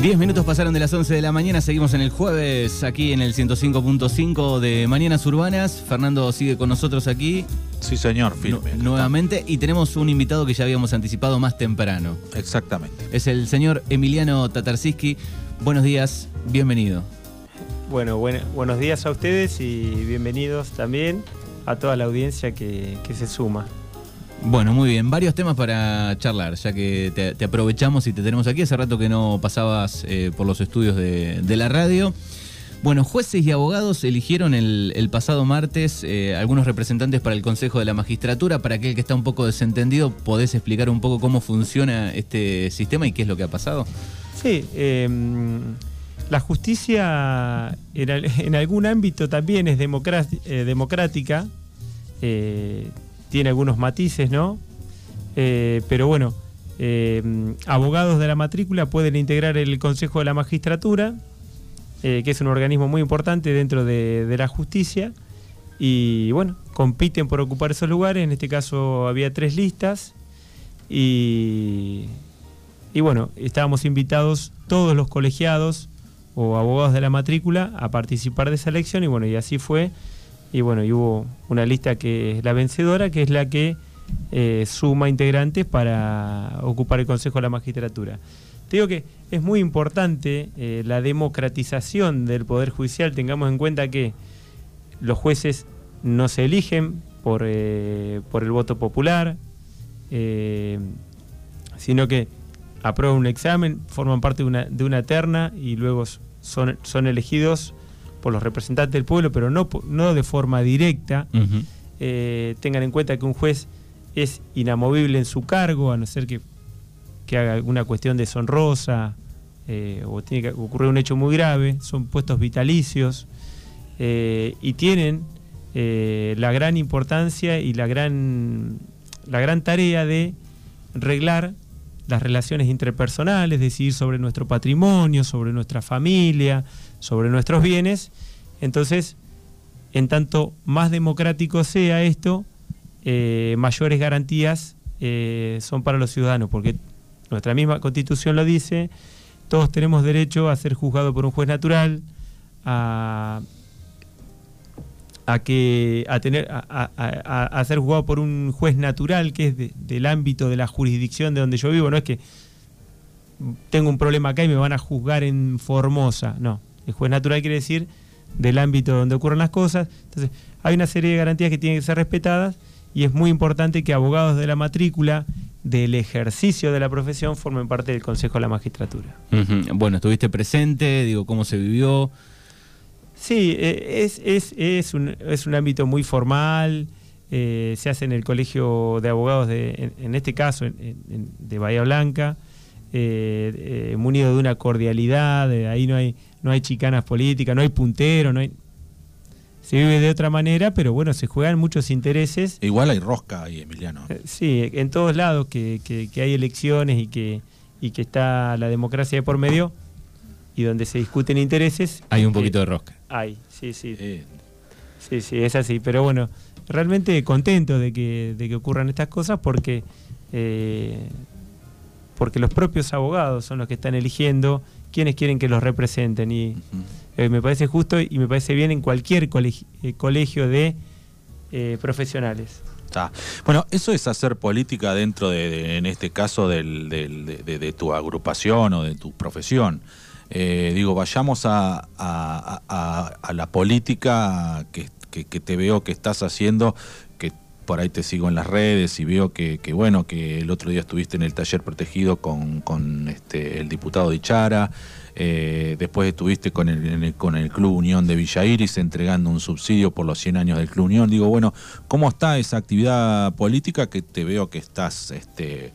10 minutos pasaron de las 11 de la mañana, seguimos en el jueves aquí en el 105.5 de Mañanas Urbanas. Fernando sigue con nosotros aquí. Sí, señor, firme. nuevamente, y tenemos un invitado que ya habíamos anticipado más temprano. Exactamente. Es el señor Emiliano Tatarsiski. Buenos días, bienvenido. Bueno, buenos días a ustedes y bienvenidos también a toda la audiencia que se suma. Bueno, muy bien. Varios temas para charlar, ya que te, aprovechamos y te tenemos aquí. Hace rato que no pasabas eh, por los estudios de, la radio. Bueno, jueces y abogados eligieron el, pasado martes eh, algunos representantes para el Consejo de la Magistratura. Para aquel que está un poco desentendido, ¿podés explicar un poco cómo funciona este sistema y qué es lo que ha pasado? Sí, em, la justicia en, algún ámbito también es eh, democrática tiene algunos matices, ¿no? Eh, pero bueno, eh, abogados de la matrícula pueden integrar el Consejo de la Magistratura, eh, que es un organismo muy importante dentro de, la justicia, y bueno, compiten por ocupar esos lugares, en este caso había tres listas, y, y bueno, estábamos invitados todos los colegiados o abogados de la matrícula a participar de esa elección, y bueno, y así fue y bueno, y hubo una lista que es la vencedora, que es la que eh, suma integrantes para ocupar el Consejo de la Magistratura. Te digo que es muy importante eh, la democratización del Poder Judicial, tengamos en cuenta que los jueces no se eligen por, eh, por el voto popular, sino que aprueban un examen, forman parte de una, de una terna y luego son, son elegidos por los representantes del pueblo, pero no, no de forma directa. Eh, tengan en cuenta que un juez es inamovible en su cargo, a no ser que, haga alguna cuestión deshonrosa eh, o tiene que ocurrir un hecho muy grave, son puestos vitalicios eh, y tienen la gran importancia y la gran, la gran tarea de reglar las relaciones interpersonales, decidir sobre nuestro patrimonio, sobre nuestra familia, sobre nuestros bienes. Entonces, en tanto más democrático sea esto, eh, mayores garantías eh, son para los ciudadanos, porque nuestra misma constitución lo dice, todos tenemos derecho a ser juzgados por un juez natural, a, que, a, tener, a, ser juzgado por un juez natural que es del ámbito de la jurisdicción de donde yo vivo, no es que tengo un problema acá y me van a juzgar en Formosa, no, el juez natural quiere decir del ámbito donde ocurren las cosas. Entonces, hay una serie de garantías que tienen que ser respetadas y es muy importante que abogados de la matrícula del ejercicio de la profesión formen parte del Consejo de la Magistratura. Bueno, estuviste presente, digo, ¿cómo se vivió? Sí, eh, es, es, es, un, es un ámbito muy formal, eh, se hace en el Colegio de Abogados, de, en, este caso, de Bahía Blanca, eh, munido de una cordialidad, ahí no hay no hay chicanas políticas, no hay puntero, no hay... Se vive de otra manera, pero bueno, se juegan muchos intereses. Igual hay rosca ahí, Emiliano. Eh, sí, en todos lados que, hay elecciones y que, y que está la democracia de por medio y donde se discuten intereses. Hay un poquito de rosca. Hay, sí, sí. Sí, sí, es así. Pero bueno, realmente contento de que, de que ocurran estas cosas porque, eh, porque los propios abogados son los que están eligiendo quienes quieren que los representen. Y eh, me parece justo y me parece bien en cualquier eh, colegio, de eh, profesionales. Bueno, eso es hacer política dentro de, en este caso, de, tu agrupación o de tu profesión. Digo, vayamos a, la política que, te veo que estás haciendo, que por ahí te sigo en las redes y veo que, bueno, que el otro día estuviste en el taller protegido con, con este, el diputado Dichara, eh, después estuviste con el, con el Club Unión de Villa Iris entregando un subsidio por los 100 años del Club Unión. Digo, bueno, ¿cómo está esa actividad política que te veo que estás este,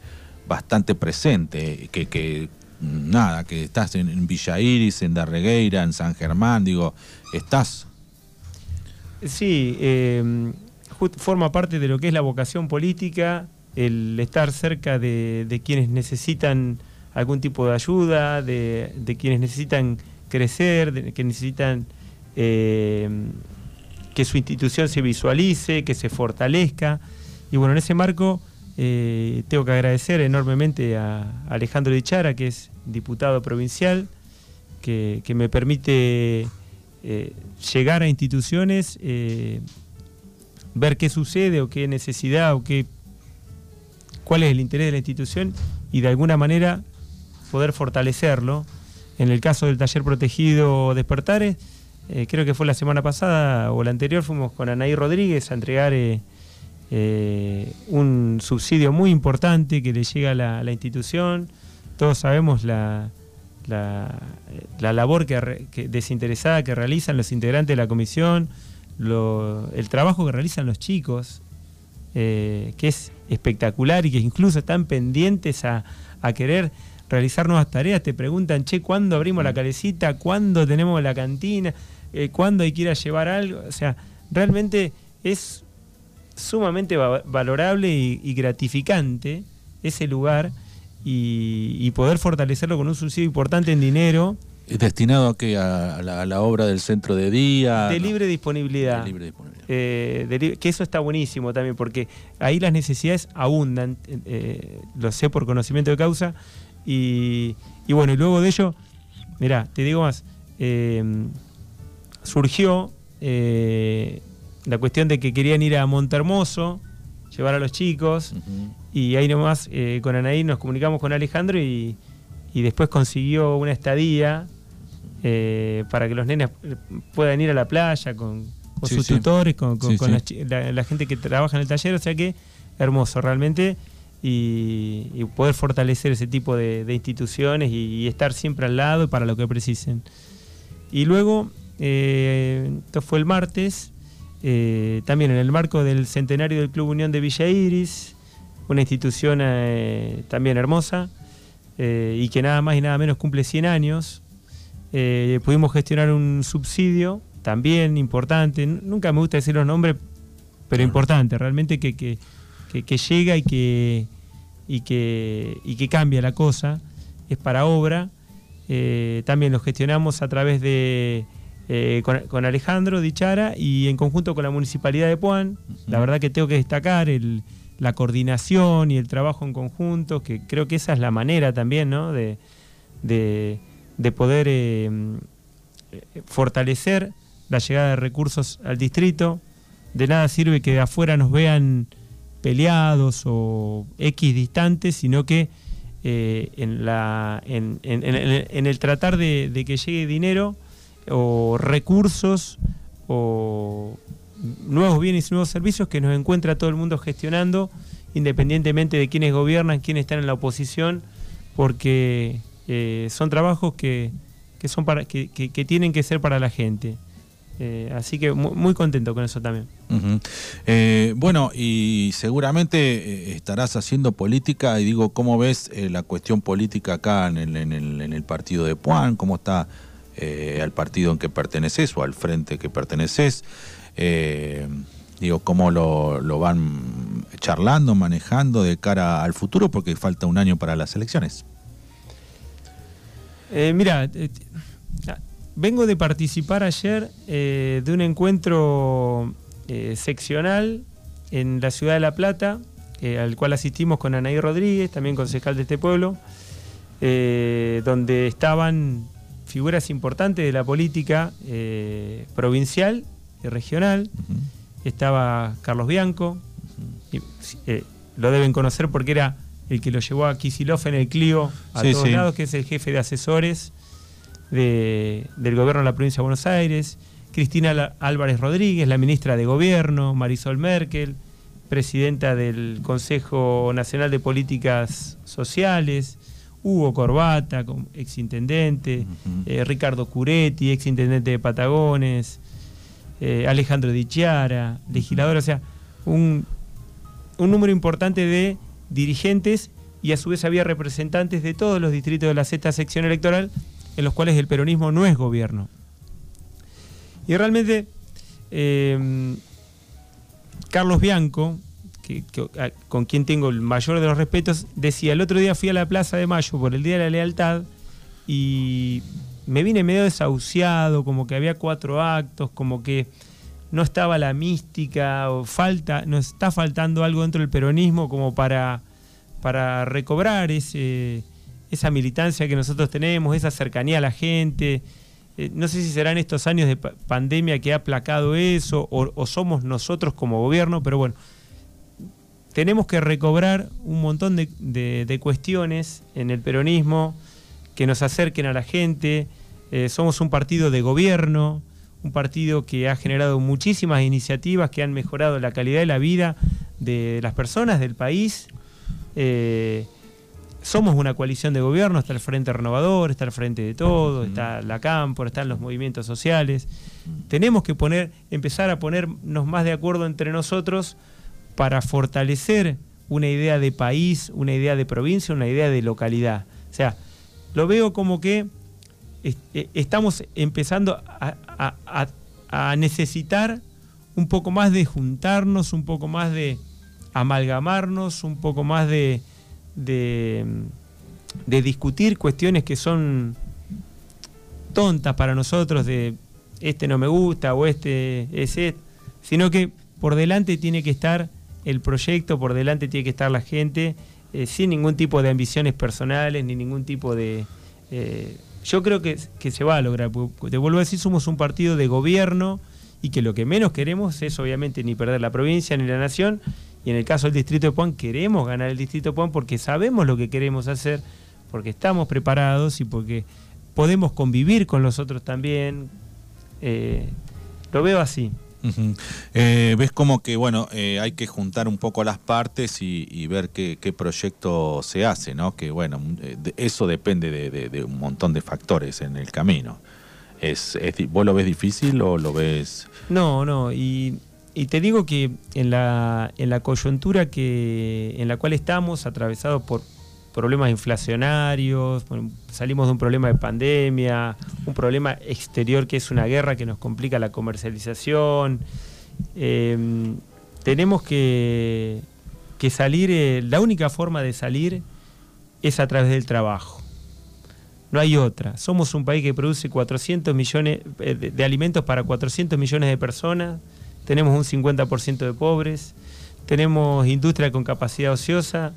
bastante presente? Que, que nada, que estás en, Villa Iris, en Darregueira, en San Germán, digo, ¿estás? Sí, eh, forma parte de lo que es la vocación política, el estar cerca de, quienes necesitan algún tipo de ayuda, de, quienes necesitan crecer, de, que necesitan eh, que su institución se visualice, que se fortalezca. Y bueno, en ese marco Eh, tengo que agradecer enormemente a Alejandro Dichara, que es diputado provincial, que, me permite eh, llegar a instituciones, eh, ver qué sucede o qué necesidad o qué, cuál es el interés de la institución y de alguna manera poder fortalecerlo. En el caso del taller protegido Despertares, creo que fue la semana pasada o la anterior, fuimos con Anaí Rodríguez a entregar eh, un subsidio muy importante que le llega a la, institución. Todos sabemos la, la, labor que, desinteresada que realizan los integrantes de la comisión, el trabajo que realizan los chicos, eh, que es espectacular y que incluso están pendientes a, querer realizar nuevas tareas. Te preguntan, che, ¿cuándo abrimos la mm. calecita? ¿Cuándo tenemos la cantina? Eh, ¿Cuándo hay que ir a llevar algo? O sea, realmente es sumamente valorable y, gratificante ese lugar y, poder fortalecerlo con un subsidio importante en dinero. ¿Es destinado a, que a, la, obra del centro de día? De libre disponibilidad. De libre disponibilidad. Eh, que eso está buenísimo también, porque ahí las necesidades abundan, eh, lo sé por conocimiento de causa. Y, bueno, y luego de ello, mirá, te digo más, eh, surgió la cuestión de que querían ir a Montermoso, llevar a los chicos, y ahí nomás eh, con Anaí nos comunicamos con Alejandro y, después consiguió una estadía eh, para que los nenes puedan ir a la playa con, sus tutores, con, la, gente que trabaja en el taller, o sea que hermoso realmente. Y, poder fortalecer ese tipo de, instituciones y, estar siempre al lado para lo que precisen. Y luego, eh, esto fue el martes, eh, también en el marco del centenario del Club Unión de Villa Iris, una institución eh, también hermosa eh, y que nada más y nada menos cumple 100 años. pudimos gestionar un subsidio también importante, nunca me gusta decir los nombres, pero importante, realmente que, que, llega y que, y, que, y que cambia la cosa, es para obra. también lo gestionamos a través de eh, con, Alejandro Dichara y en conjunto con la Municipalidad de Puan. La verdad que tengo que destacar la coordinación y el trabajo en conjunto, que creo que esa es la manera también ¿no? de, de, poder eh, fortalecer la llegada de recursos al distrito. De nada sirve que de afuera nos vean peleados o X distantes, sino que eh, en, la, en, el tratar de que llegue dinero, o recursos o nuevos bienes y nuevos servicios que nos encuentra todo el mundo gestionando, independientemente de quiénes gobiernan, quiénes están en la oposición, porque eh, son trabajos que, son para, que, tienen que ser para la gente. Eh, así que muy, contento con eso también. Eh, bueno, y seguramente estarás haciendo política, y digo, ¿cómo ves la cuestión política acá en el, en el, en el partido de Puan? ¿Cómo está eh, al partido en que perteneces o al frente que perteneces. Eh, digo, cómo lo, van charlando, manejando de cara al futuro, porque falta un año para las elecciones. Eh, mira, vengo de participar ayer de un encuentro seccional en la ciudad de La Plata, al cual asistimos con Anaí Rodríguez, también concejal de este pueblo, donde estaban figuras importantes de la política eh, provincial y regional. Estaba Carlos Bianco, eh, lo deben conocer porque era el que lo llevó a Kisilov en el Clio a todos lados, que es el jefe de asesores del gobierno de la provincia de Buenos Aires. Cristina Álvarez Rodríguez, la ministra de Gobierno, Marisol Merkel, presidenta del Consejo Nacional de Políticas Sociales, Hugo Corbata, exintendente, eh, Ricardo Curetti, exintendente de Patagones, eh, Alejandro Dichiara, legislador, o sea, un, número importante de dirigentes y a su vez había representantes de todos los distritos de la sexta sección electoral en los cuales el peronismo no es gobierno. Y realmente eh, Carlos Bianco, con quien tengo el mayor de los respetos, decía, el otro día fui a la Plaza de Mayo por el Día de la Lealtad y me vine medio desahuciado, como que había cuatro actos, como que no estaba la mística o falta, nos está faltando algo dentro del peronismo como para, para recobrar ese, esa militancia que nosotros tenemos, esa cercanía a la gente. Eh, no sé si serán estos años de pandemia que ha aplacado eso o, somos nosotros como gobierno, pero bueno, tenemos que recobrar un montón de, cuestiones en el peronismo que nos acerquen a la gente. Eh, somos un partido de gobierno, un partido que ha generado muchísimas iniciativas que han mejorado la calidad de la vida de las personas del país. Eh, somos una coalición de gobierno, está el Frente Renovador, está el Frente de Todo, está la Cámpora, están los movimientos sociales. Tenemos que poner, empezar a ponernos más de acuerdo entre nosotros para fortalecer una idea de país, una idea de provincia, una idea de localidad. O sea, lo veo como que eh, estamos empezando a, necesitar un poco más de juntarnos, un poco más de amalgamarnos, un poco más de, discutir cuestiones que son tontas para nosotros, de este no me gusta o este es este, sino que por delante tiene que estar el proyecto, por delante tiene que estar la gente, eh, sin ningún tipo de ambiciones personales, ni ningún tipo de... Eh, yo creo que, se va a lograr. Te vuelvo a decir, somos un partido de gobierno y que lo que menos queremos es obviamente ni perder la provincia ni la nación. Y en el caso del distrito de Puan queremos ganar el distrito de Puan porque sabemos lo que queremos hacer, porque estamos preparados y porque podemos convivir con los otros también. Eh, lo veo así. Eh, ves como que, bueno, eh, hay que juntar un poco las partes y, ver qué, proyecto se hace, ¿no? Que, bueno, eh, eso depende de, un montón de factores en el camino. Es, ¿Vos lo ves difícil o lo ves...? No, no, y, te digo que en la, en la coyuntura que, en la cual estamos, atravesados por problemas inflacionarios, salimos de un problema de pandemia, un problema exterior que es una guerra que nos complica la comercialización. Eh, tenemos que, salir, eh, la única forma de salir es a través del trabajo. No hay otra. Somos un país que produce 400 millones eh, de alimentos para 400 millones de personas, tenemos un 50% de pobres, tenemos industria con capacidad ociosa,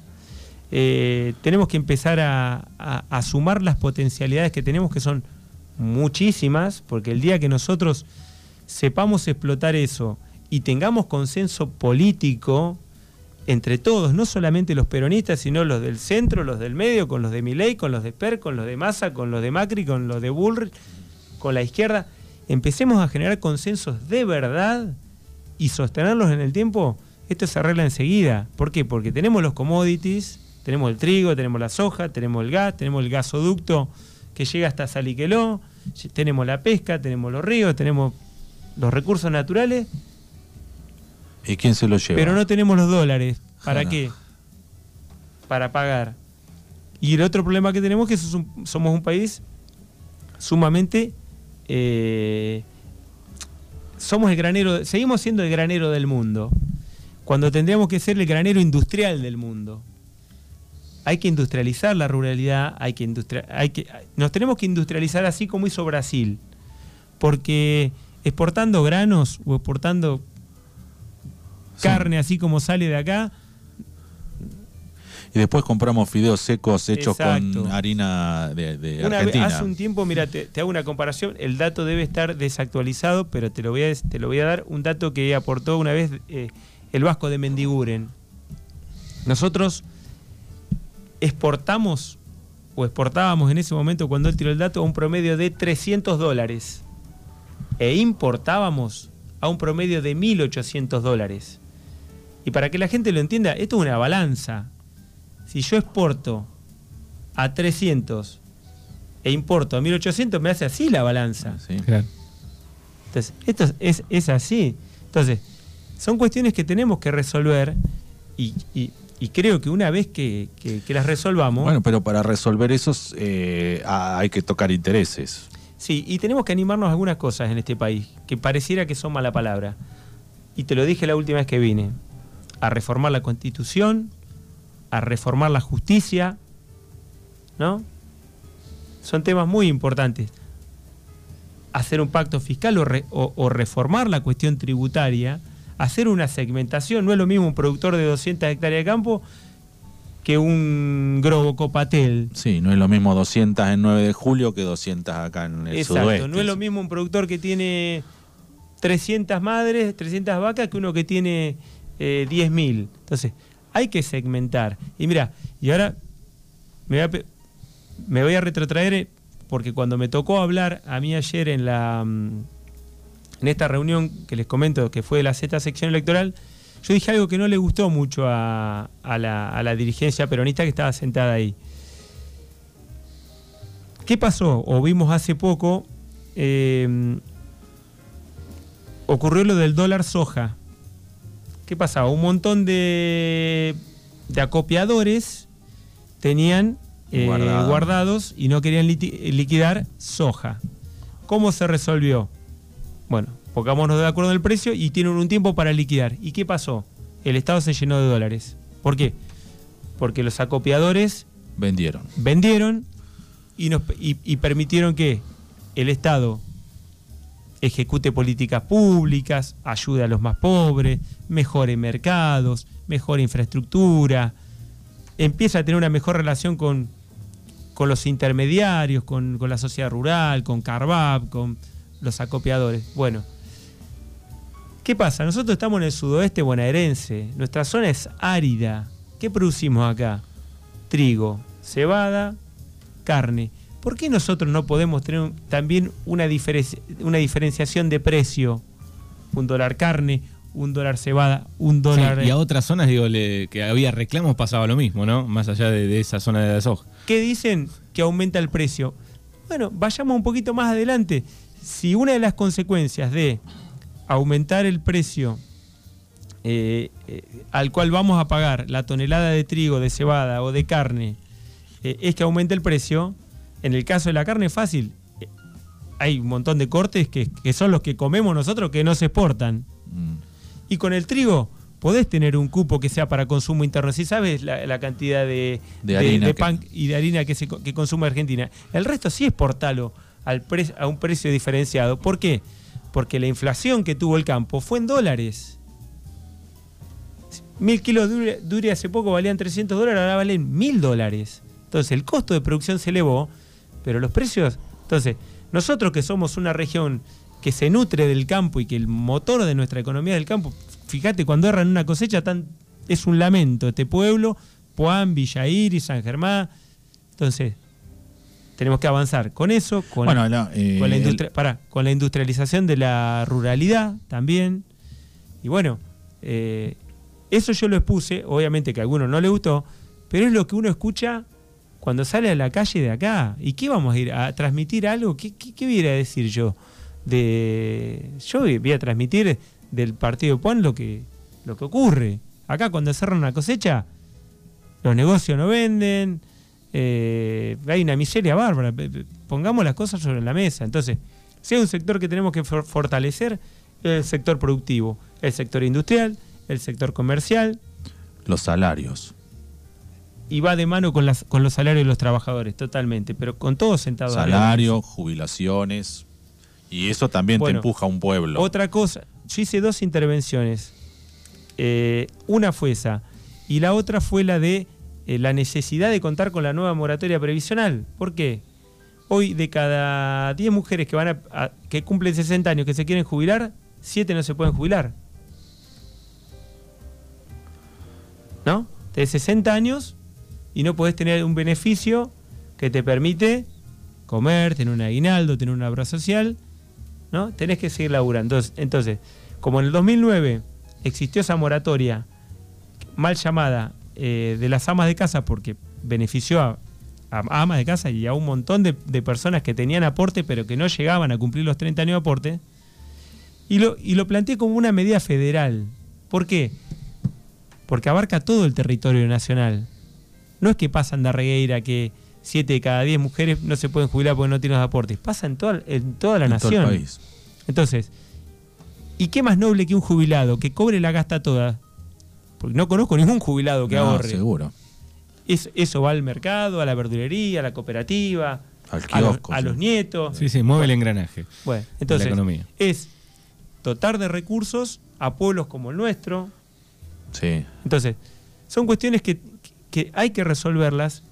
eh, tenemos que empezar a, sumar las potencialidades que tenemos, que son muchísimas, porque el día que nosotros sepamos explotar eso y tengamos consenso político entre todos, no solamente los peronistas, sino los del centro, los del medio, con los de Milei, con los de Per, con los de Massa, con los de Macri, con los de Bullrich, con la izquierda, empecemos a generar consensos de verdad y sostenerlos en el tiempo, esto se arregla enseguida. ¿Por qué? Porque tenemos los commodities, tenemos el trigo, tenemos la soja, tenemos el gas, tenemos el gasoducto que llega hasta Saliqueló, tenemos la pesca, tenemos los ríos, tenemos los recursos naturales. ¿Y quién se los lleva? Pero no tenemos los dólares. ¿Para qué? Para pagar. Y el otro problema que tenemos es que somos un país sumamente... Eh, somos el granero, seguimos siendo el granero del mundo, cuando tendríamos que ser el granero industrial del mundo hay que industrializar la ruralidad, hay que, hay que nos tenemos que industrializar así como hizo Brasil, porque exportando granos o exportando carne así como sale de acá. Y después compramos fideos secos hechos con harina de, Argentina. hace un tiempo, mira, te, hago una comparación. El dato debe estar desactualizado, pero te lo voy a, te lo voy a dar un dato que aportó una vez eh, el Vasco de Mendiguren. Nosotros exportamos o exportábamos en ese momento cuando él tiró el dato a un promedio de 300 dólares e importábamos a un promedio de 1.800 dólares. Y para que la gente lo entienda, esto es una balanza. Si yo exporto a 300 e importo a 1.800, me hace así la balanza. Entonces, esto es, es, así. Entonces, son cuestiones que tenemos que resolver y, y creo que una vez que, las resolvamos... Bueno, pero para resolver eso eh, hay que tocar intereses. Sí, y tenemos que animarnos a algunas cosas en este país, que pareciera que son mala palabra. Y te lo dije la última vez que vine, a reformar la constitución, a reformar la justicia, ¿no? Son temas muy importantes. hacer un pacto fiscal o, reformar la cuestión tributaria, hacer una segmentación. No es lo mismo un productor de 200 hectáreas de campo que un Grobocopatel. Sí, no es lo mismo 200 en 9 de julio que 200 acá en el Exacto, no es lo mismo un productor que tiene 300 madres, 300 vacas que uno que tiene eh, 10.000. Entonces, hay que segmentar. Y mira, y ahora me voy a, me voy a retrotraer porque cuando me tocó hablar a mí ayer en la mm, en esta reunión que les comento que fue de la Z sección electoral, yo dije algo que no le gustó mucho a, la, dirigencia peronista que estaba sentada ahí. ¿Qué pasó? O vimos hace poco, eh, ocurrió lo del dólar soja. ¿Qué pasaba? Un montón de, de acopiadores tenían eh, guardados y no querían liquidar soja. ¿Cómo se resolvió? Bueno, pongámonos de acuerdo en el precio y tienen un tiempo para liquidar. ¿Y qué pasó? El Estado se llenó de dólares. ¿Por qué? Porque los acopiadores vendieron. Vendieron y, nos, y permitieron que el Estado ejecute políticas públicas, ayude a los más pobres, mejore mercados, mejore infraestructura, empieza a tener una mejor relación con, con los intermediarios, con, la sociedad rural, con Carvab, con los acopiadores. Bueno, ¿qué pasa? Nosotros estamos en el sudoeste bonaerense, nuestra zona es árida. ¿Qué producimos acá? Trigo, cebada, carne. ¿Por qué nosotros no podemos tener también una, una diferenciación de precio? Un dólar carne, un dólar cebada, un dólar... y a otras zonas, digo, que había reclamos pasaba lo mismo, ¿no? Más allá de, esa zona de la soja. ¿Qué dicen? Que aumenta el precio. Bueno, vayamos un poquito más adelante. Si una de las consecuencias de aumentar el precio eh, eh, al cual vamos a pagar la tonelada de trigo, de cebada o de carne, eh, es que aumente el precio, en el caso de la carne fácil, hay un montón de cortes que, son los que comemos nosotros que no se exportan. Mm. Y con el trigo podés tener un cupo que sea para consumo interno. Si sabes la, cantidad de, de, pan y de harina que, se, que consume Argentina. El resto sí exportalo a un precio diferenciado. ¿Por qué? Porque la inflación que tuvo el campo fue en dólares. Mil kilos de dure hace poco valían 300 dólares, ahora valen mil dólares. Entonces el costo de producción se elevó, pero los precios... Entonces, nosotros que somos una región que se nutre del campo y que el motor de nuestra economía del campo, fíjate, cuando erran una cosecha tan, es un lamento este pueblo, Puan, Villa Iris, San Germán. Entonces, tenemos que avanzar con eso, con, la, eh, con la industrialización de la ruralidad también. Y bueno, eh, eso yo lo expuse, obviamente que a algunos no le gustó, pero es lo que uno escucha cuando sale a la calle de acá. ¿Y qué vamos a ir? ¿A transmitir algo? ¿Qué, qué, qué voy a decir yo? de yo voy a transmitir del partido Puan lo que, lo que ocurre. Acá cuando cerran una cosecha, los negocios no venden, eh, hay una miseria bárbara. Pongamos las cosas sobre la mesa. Entonces, si hay un sector que tenemos que fortalecer, el sector productivo, el sector industrial, el sector comercial. Los salarios. Y va de mano con, las, con los salarios de los trabajadores, totalmente, pero con todos sentados. Salario, jubilaciones, y eso también te empuja a un pueblo. Otra cosa, yo hice dos intervenciones. Eh, una fue esa. Y la otra fue la de eh, la necesidad de contar con la nueva moratoria previsional. ¿Por qué? Hoy de cada 10 mujeres que, van a, que cumplen 60 años que se quieren jubilar, 7 no se pueden jubilar. ¿No? De 60 años y no podés tener un beneficio que te permite comer, tener un aguinaldo, tener una obra social ¿no? Tenés que seguir laburando. Entonces, como en el 2009 existió esa moratoria mal llamada eh, de las amas de casa porque benefició a, amas de casa y a un montón de, personas que tenían aporte pero que no llegaban a cumplir los 30 años de aporte, y lo, y lo planteé como una medida federal. ¿Por qué? Porque abarca todo el territorio nacional. No es que pasan de Regueira que 7 de cada 10 mujeres no se pueden jubilar porque no tienen los aportes. Pasa en toda, en toda la nación. Todo el país. Entonces, ¿y qué más noble que un jubilado que cobre la gasta toda? Porque no conozco ningún jubilado que no, ahorre. Seguro. eso va al mercado, a la verdulería, a la cooperativa. Al a los, kiosco, a los nietos. Sí, sí, mueve el engranaje. Bueno, entonces la economía. es dotar de recursos a pueblos como el nuestro. Sí. Entonces, son cuestiones que, que hay que resolverlas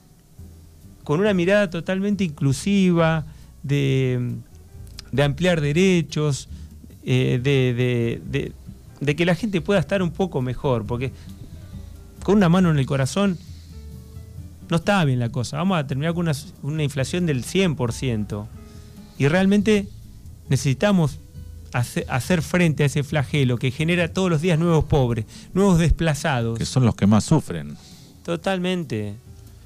con una mirada totalmente inclusiva, de, de ampliar derechos, eh, de, de- de- de que la gente pueda estar un poco mejor, porque con una mano en el corazón no está bien la cosa. Vamos a terminar con una, una inflación del 100%. Y realmente necesitamos hace- hacer frente a ese flagelo que genera todos los días nuevos pobres, nuevos desplazados. Que son los que más sufren. Totalmente.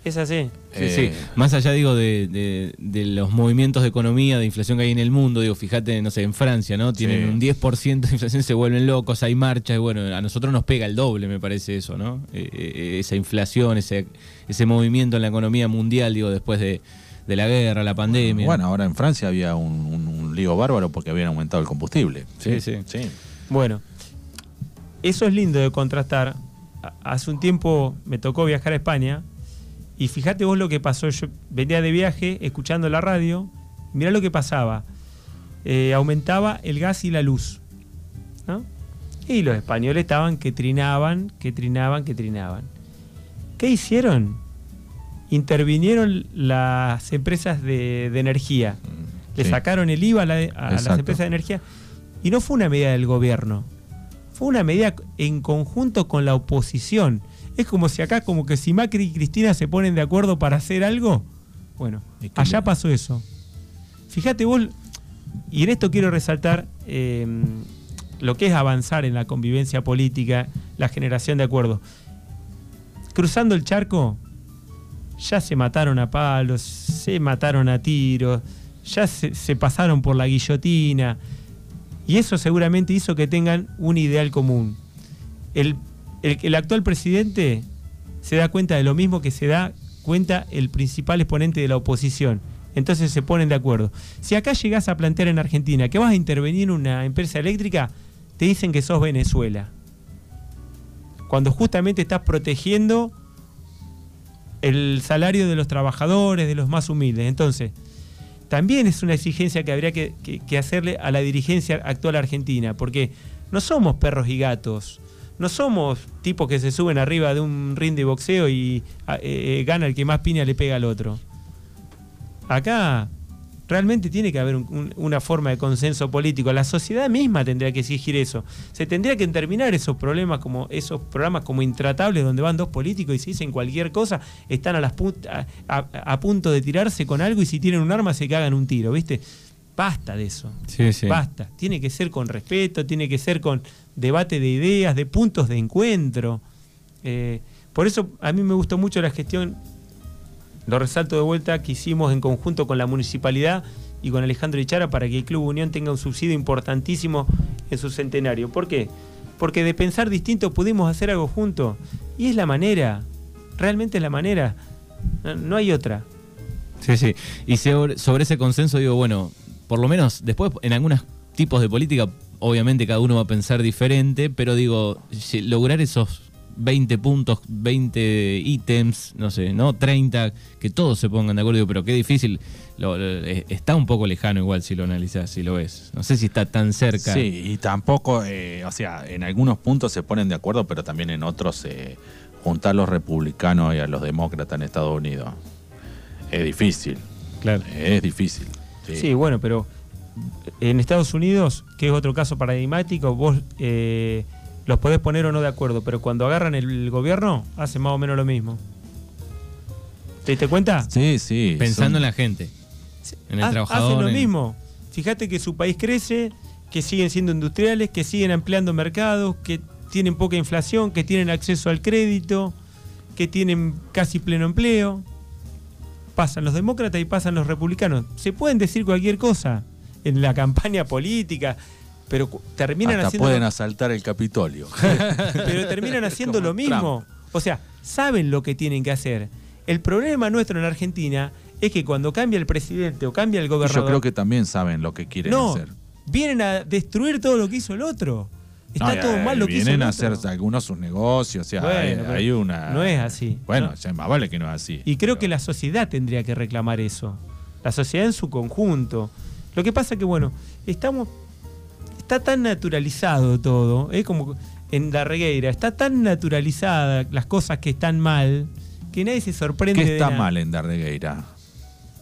Es así. Sí, Eh, sí. Más allá, digo, de, de- de los movimientos de economía, de inflación que hay en el mundo, digo, fíjate, no sé, en Francia, ¿no? Tienen Sí. un 10% de inflación, se vuelven locos, hay marchas, y bueno, a nosotros nos pega el doble, me parece eso, ¿no? Eh, eh, esa inflación, ese, ese movimiento en la economía mundial, digo, después de, de la guerra, la pandemia. Bueno, ahora en Francia había un, un- un lío bárbaro porque habían aumentado el combustible. Sí, sí. Bueno, eso es lindo de contrastar. Hace un tiempo me tocó viajar a España y fíjate vos lo que pasó. Yo venía de viaje escuchando la radio. Mirá lo que pasaba. Eh, aumentaba el gas y la luz. ¿no? Y los españoles estaban que trinaban, que trinaban, que trinaban. ¿Qué hicieron? Intervinieron las empresas de, de energía. Le Sí. sacaron el IVA a, la- a las empresas de energía. Y no fue una medida del gobierno. Fue una medida en conjunto con la oposición. Es como si acá, como que si Macri y Cristina se ponen de acuerdo para hacer algo. Bueno, allá pasó eso. Fíjate vos, y en esto quiero resaltar eh, lo que es avanzar en la convivencia política, la generación de acuerdos. Cruzando el charco, ya se mataron a palos, se mataron a tiros, ya se, se pasaron por la guillotina. Y eso seguramente hizo que tengan un ideal común. El, el- actual presidente se da cuenta de lo mismo que se da cuenta el principal exponente de la oposición. Entonces se ponen de acuerdo. Si acá llegás a plantear en Argentina que vas a intervenir en una empresa eléctrica, te dicen que sos Venezuela. Cuando justamente estás protegiendo el salario de los trabajadores, de los más humildes. Entonces, también es una exigencia que habría que hacerle a la dirigencia actual argentina, porque no somos perros y gatos, no somos tipos que se suben arriba de un ring de boxeo y a- eh, eh, gana el que más piña le pega al otro. Acá realmente tiene que haber un- un- una forma de consenso político. La sociedad misma tendría que exigir eso. Se tendría que terminar esos problemas como esos programas como intratables donde van dos políticos y se dicen cualquier cosa, están a, las a punto de tirarse con algo y si tienen un arma se cagan un tiro, ¿viste? Basta de eso. Sí, sí. Basta. Tiene que ser con respeto, tiene que ser con debate de ideas, de puntos de encuentro. Eh, por eso a mí me gustó mucho la gestión, lo resalto de vuelta, que hicimos en conjunto con la municipalidad y con Alejandro Ichara para que el Club Unión tenga un subsidio importantísimo en su centenario. ¿Por qué? Porque de pensar distinto pudimos hacer algo juntos. Y es la manera, realmente es la manera. No, no hay otra. Sí, sí. Y sobre, sobre ese consenso digo, bueno, por lo menos después en algunos tipos de política, obviamente cada uno va a pensar diferente, pero digo, si- lograr esos 20 puntos, 20 ítems, no sé, ¿no? 30, que todos se pongan de acuerdo, digo, pero qué difícil. Lo- lo- eh, está un poco lejano igual si lo analizás, si lo ves. No sé si está tan cerca. Sí, y tampoco, eh, o sea, en algunos puntos se ponen de acuerdo, pero también en otros eh, juntar a los republicanos y a los demócratas en Estados Unidos es difícil, Claro. es difícil. Sí. Sí, bueno, pero en Estados Unidos, que es otro caso paradigmático, vos eh, los podés poner o no de acuerdo, pero cuando agarran el gobierno, hacen más o menos lo mismo. ¿Te diste cuenta? sí, sí. Pensando son- en la gente, en el Ha- trabajador. Hacen lo en- mismo. Fíjate que su país crece, que siguen siendo industriales, que siguen ampliando mercados, que tienen poca inflación, que tienen acceso al crédito, que tienen casi pleno empleo. Pasan los demócratas y pasan los republicanos. Se pueden decir cualquier cosa en la campaña política, pero terminan Hasta haciendo pueden asaltar el Capitolio. pero terminan haciendo lo mismo. O sea, saben lo que tienen que hacer. El problema nuestro en Argentina es que cuando cambia el presidente o cambia el gobernador, Yo creo que también saben lo que quieren no, hacer. vienen a destruir todo lo que hizo el otro. Está No, todo eh, mal lo que Vienen a otro. hacer algunos sus negocios, o sea, Bueno, hay, una... no es así, Bueno, ¿no? ya más vale que no es así. Y creo Pero- que la sociedad tendría que reclamar eso. la sociedad en su conjunto. Lo que pasa que, bueno, estamos. Está tan naturalizado todo, es como en la regueira, está tan naturalizada las cosas que están mal, que nadie se sorprende. ¿Qué está mal en Darregueira?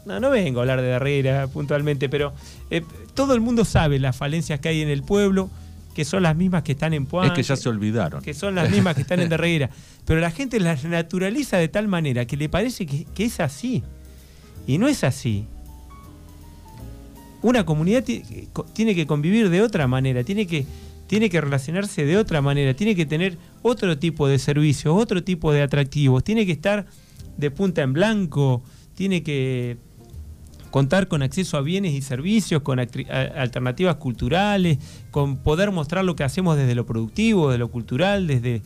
No, no vengo a hablar de Darreira puntualmente, pero eh, todo el mundo sabe las falencias que hay en el pueblo, que son las mismas que están en Puan, Es que ya se olvidaron. que son las mismas que están en Darreira. Pero la gente las naturaliza de tal manera que le parece que, que es así. Y no es así. Una comunidad ti- co- tiene que convivir de otra manera, tiene que, tiene que relacionarse de otra manera, tiene que tener otro tipo de servicios, otro tipo de atractivos, tiene que estar de punta en blanco, tiene que contar con acceso a bienes y servicios, con alternativas culturales, con poder mostrar lo que hacemos desde lo productivo, de lo cultural, desde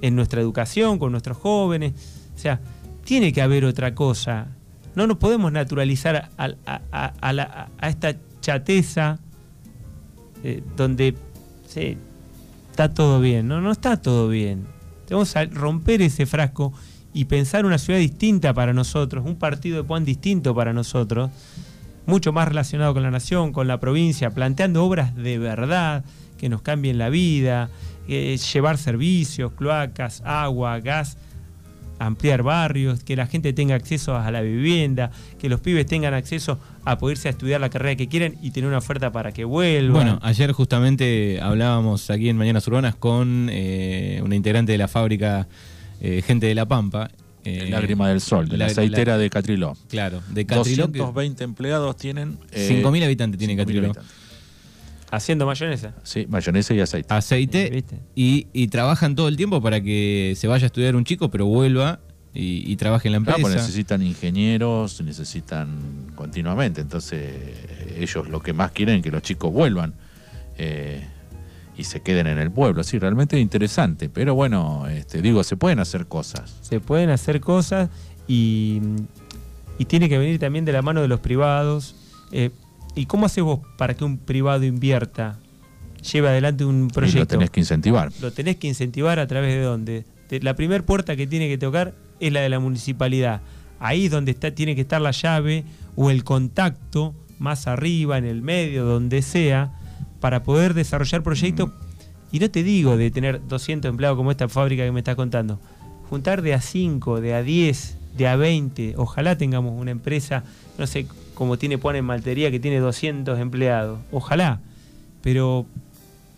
en nuestra educación, con nuestros jóvenes. O sea, tiene que haber otra cosa. No nos podemos naturalizar a, esta chateza eh, donde está todo bien. No, no está todo bien. Tenemos que romper ese frasco y pensar una ciudad distinta para nosotros, un partido de Puan distinto para nosotros, mucho más relacionado con la nación, con la provincia, planteando obras de verdad que nos cambien la vida, eh, llevar servicios, cloacas, agua, gas, ampliar barrios, que la gente tenga acceso a la vivienda, que los pibes tengan acceso a poderse a estudiar la carrera que quieren y tener una oferta para que vuelvan. Bueno, ayer justamente hablábamos aquí en Mañanas Urbanas con eh, una integrante de la fábrica eh, Gente de la Pampa. eh, Lágrima del Sol, de la, la- aceitera de Catriló. Claro, de Catriló. que 220 empleados tienen. eh, 5.000 habitantes tiene 5.000 Catriló. habitantes. haciendo mayonesa. Sí, mayonesa y aceite. Aceite ¿Viste? y, y trabajan todo el tiempo para que se vaya a estudiar un chico, pero vuelva y, y trabaje en la Claro, empresa. pues necesitan ingenieros, necesitan continuamente. Entonces, ellos lo que más quieren es que los chicos vuelvan eh, y se queden en el pueblo. Sí, realmente es interesante. Pero bueno, este, digo, se pueden hacer cosas. se pueden hacer cosas y, y tiene que venir también de la mano de los privados. Eh, ¿Y cómo haces vos para que un privado invierta, lleve adelante un Y lo proyecto? tenés que incentivar. Lo tenés que incentivar a través de dónde. De- la primera puerta que tiene que tocar es la de la municipalidad. Ahí es donde está, tiene que estar la llave o el contacto más arriba, en el medio, donde sea, para poder desarrollar proyectos. Y no te digo de tener 200 empleados como esta fábrica que me estás contando. Juntar de a 5, de a 10, de a 20. Ojalá tengamos una empresa, no sé, como tiene Puan en Maltería, que tiene 200 empleados. Ojalá. Pero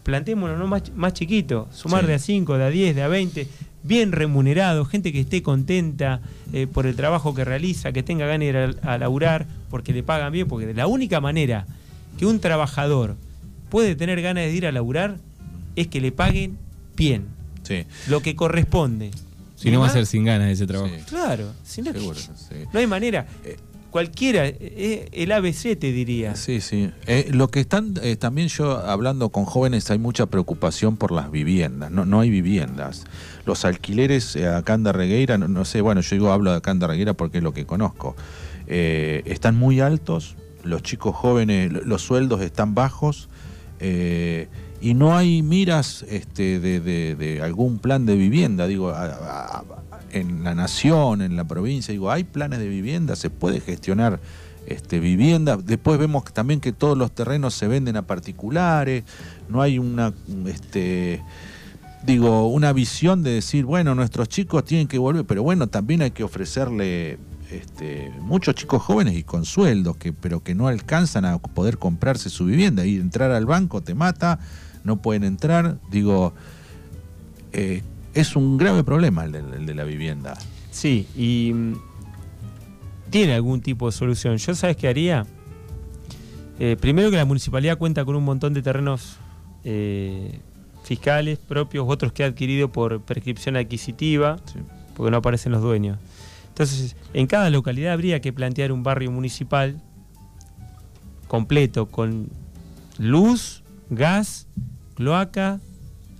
planteémonos ¿no? más, más chiquito, sumar Sí. de a 5, de a 10, de a 20, bien remunerado, gente que esté contenta eh, por el trabajo que realiza, que tenga ganas de ir a, a laburar, porque le pagan bien, porque la única manera que un trabajador puede tener ganas de ir a laburar es que le paguen bien, Sí, lo que corresponde. Si no va a ser sin ganas ese trabajo. sí, Claro, si no, seguro. sí. no hay manera. Cualquiera, eh, el ABC te diría. Sí, sí. Eh, lo que están, eh, también yo hablando con jóvenes, hay mucha preocupación por las viviendas. No, no hay viviendas. Los alquileres eh, acá en Darregueira, no, no sé, bueno, yo digo hablo de acá en Darregueira porque es lo que conozco. Eh, están muy altos, los chicos jóvenes, lo- los sueldos están bajos. Eh, y no hay miras este, de, algún plan de vivienda, digo, en la nación, en la provincia, digo, hay planes de vivienda, se puede gestionar este, vivienda. Después vemos también que todos los terrenos se venden a particulares, no hay una, este, digo, una visión de decir, bueno, nuestros chicos tienen que volver, pero bueno, también hay que ofrecerle este, muchos chicos jóvenes y con sueldos, que, pero que no alcanzan a poder comprarse su vivienda y entrar al banco te mata, no pueden entrar, digo, eh, es un grave problema el de, el de la vivienda. Sí, y mm, tiene algún tipo de solución. Yo sabes qué haría. Eh, primero que la municipalidad cuenta con un montón de terrenos eh, fiscales propios, otros que ha adquirido por prescripción adquisitiva, Sí. porque no aparecen los dueños. Entonces, en cada localidad habría que plantear un barrio municipal completo con luz, gas, cloaca,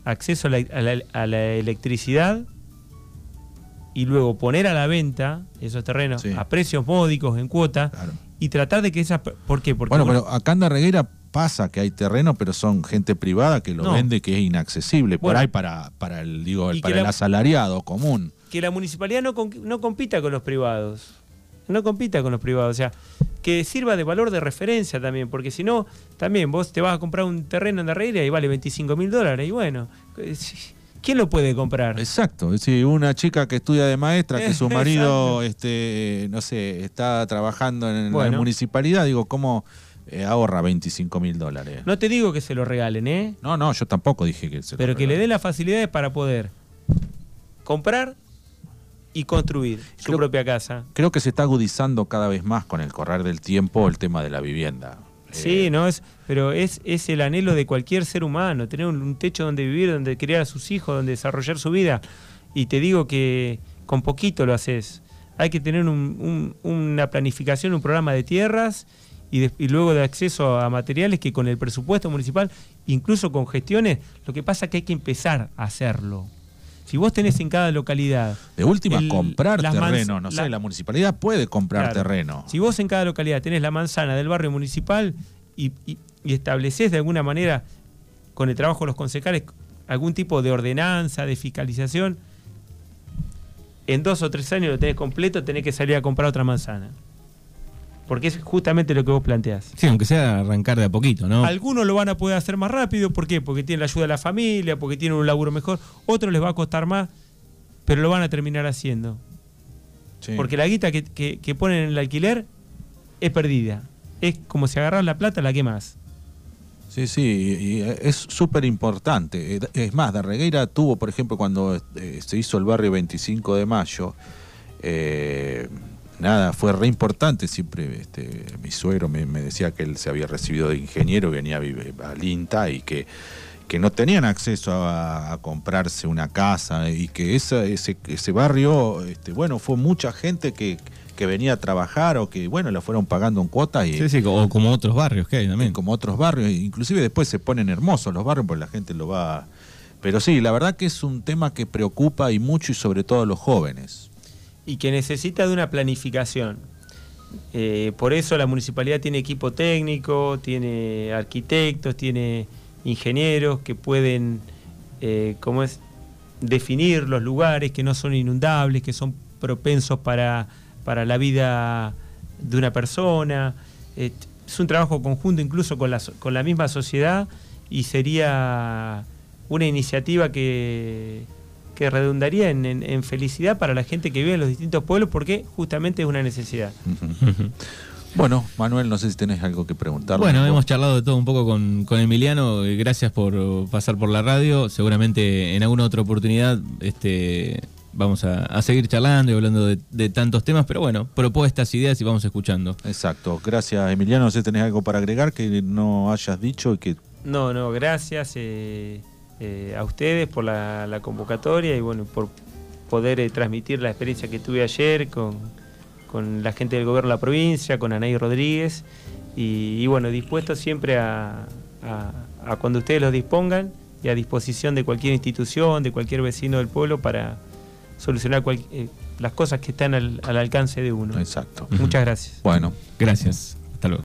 acceso a la, a la- a la electricidad y luego poner a la venta esos terrenos Sí. a precios módicos en cuota Claro. y tratar de que esas... ¿Por qué? Porque Bueno, uno- pero acá en Darreguera pasa que hay terreno, pero son gente privada que lo No. vende que es inaccesible. Por Bueno. ahí para, para el, digo, para el la- asalariado común. Que la municipalidad no, compita con los privados. No compita con los privados. O sea, que sirva de valor de referencia también, porque si no, también vos te vas a comprar un terreno en la reina y vale 25 mil dólares, y bueno, eh, ¿quién lo puede comprar? Exacto, es decir, una chica que estudia de maestra, que su marido, este, no sé, está trabajando en la municipalidad, digo, ¿cómo eh, ahorra 25 mil dólares? No te digo que se lo regalen, ¿eh? No, no, yo tampoco dije que se Pero que le dé las facilidades para poder comprar y construir su propia casa. Creo que se está agudizando cada vez más con el correr del tiempo el tema de la vivienda. Sí, eh, no es, pero es, es el anhelo de cualquier ser humano, tener un, techo donde vivir, donde criar a sus hijos, donde desarrollar su vida. Y te digo que con poquito lo haces. Hay que tener una planificación, un programa de tierras y, y, luego de acceso a materiales que con el presupuesto municipal, incluso con gestiones, lo que pasa es que hay que empezar a hacerlo. Si vos tenés en cada localidad. De última, comprar terreno. No sé, la municipalidad puede comprar terreno. Si vos en cada localidad tenés la manzana del barrio municipal y, y, estableces de alguna manera, con el trabajo de los concejales, algún tipo de ordenanza, de fiscalización, en dos o tres años lo tenés completo, tenés que salir a comprar otra manzana. Porque es justamente lo que vos planteás. Sí, aunque sea arrancar de a poquito, ¿no? Algunos lo van a poder hacer más rápido, ¿por qué? Porque tienen la ayuda de la familia, porque tienen un laburo mejor. Otros les va a costar más, pero lo van a terminar haciendo. Porque la guita que, ponen en el alquiler es perdida. Es como si agarras la plata, la quemas. Sí, sí, y es súper importante. Es más, Darregueira tuvo, por ejemplo, cuando eh, se hizo el barrio 25 de mayo, eh, nada, fue re importante. Siempre este, mi suegro me, decía que él se había recibido de ingeniero, venía al INTA y que, que no tenían acceso a, comprarse una casa y que ese, ese barrio, este, bueno, fue mucha gente que, que venía a trabajar o que, bueno, la fueron pagando en cuotas. Y, sí, sí, o como otros barrios que hay también. Como otros barrios, inclusive después se ponen hermosos los barrios porque la gente lo va... Pero sí, la verdad que es un tema que preocupa y mucho y sobre todo a los jóvenes y que necesita de una planificación. Eh, por eso la municipalidad tiene equipo técnico, tiene arquitectos, tiene ingenieros que pueden, eh, es, definir los lugares que no son inundables, que son propensos para, para la vida de una persona. Eh, es un trabajo conjunto incluso con la, con la misma sociedad y sería una iniciativa que, que redundaría en, felicidad para la gente que vive en los distintos pueblos porque justamente es una necesidad. Bueno, Manuel, no sé si tenés algo que preguntar. Bueno, hemos charlado de todo un poco con, con, Emiliano. Gracias por pasar por la radio. Seguramente en alguna otra oportunidad este, vamos a, seguir charlando y hablando de, tantos temas, pero bueno, propuestas, ideas y vamos escuchando. Exacto. Gracias, Emiliano. No sé si tenés algo para agregar que no hayas dicho y que... No, no, gracias. Eh eh, a ustedes por la, convocatoria y bueno, por poder eh, transmitir la experiencia que tuve ayer con, la gente del gobierno de la provincia, con Anaí Rodríguez y, bueno, dispuesto siempre a, cuando ustedes los dispongan y a disposición de cualquier institución, de cualquier vecino del pueblo para solucionar eh, las cosas que están al, al, alcance de uno. Exacto. Muchas gracias. Bueno, gracias.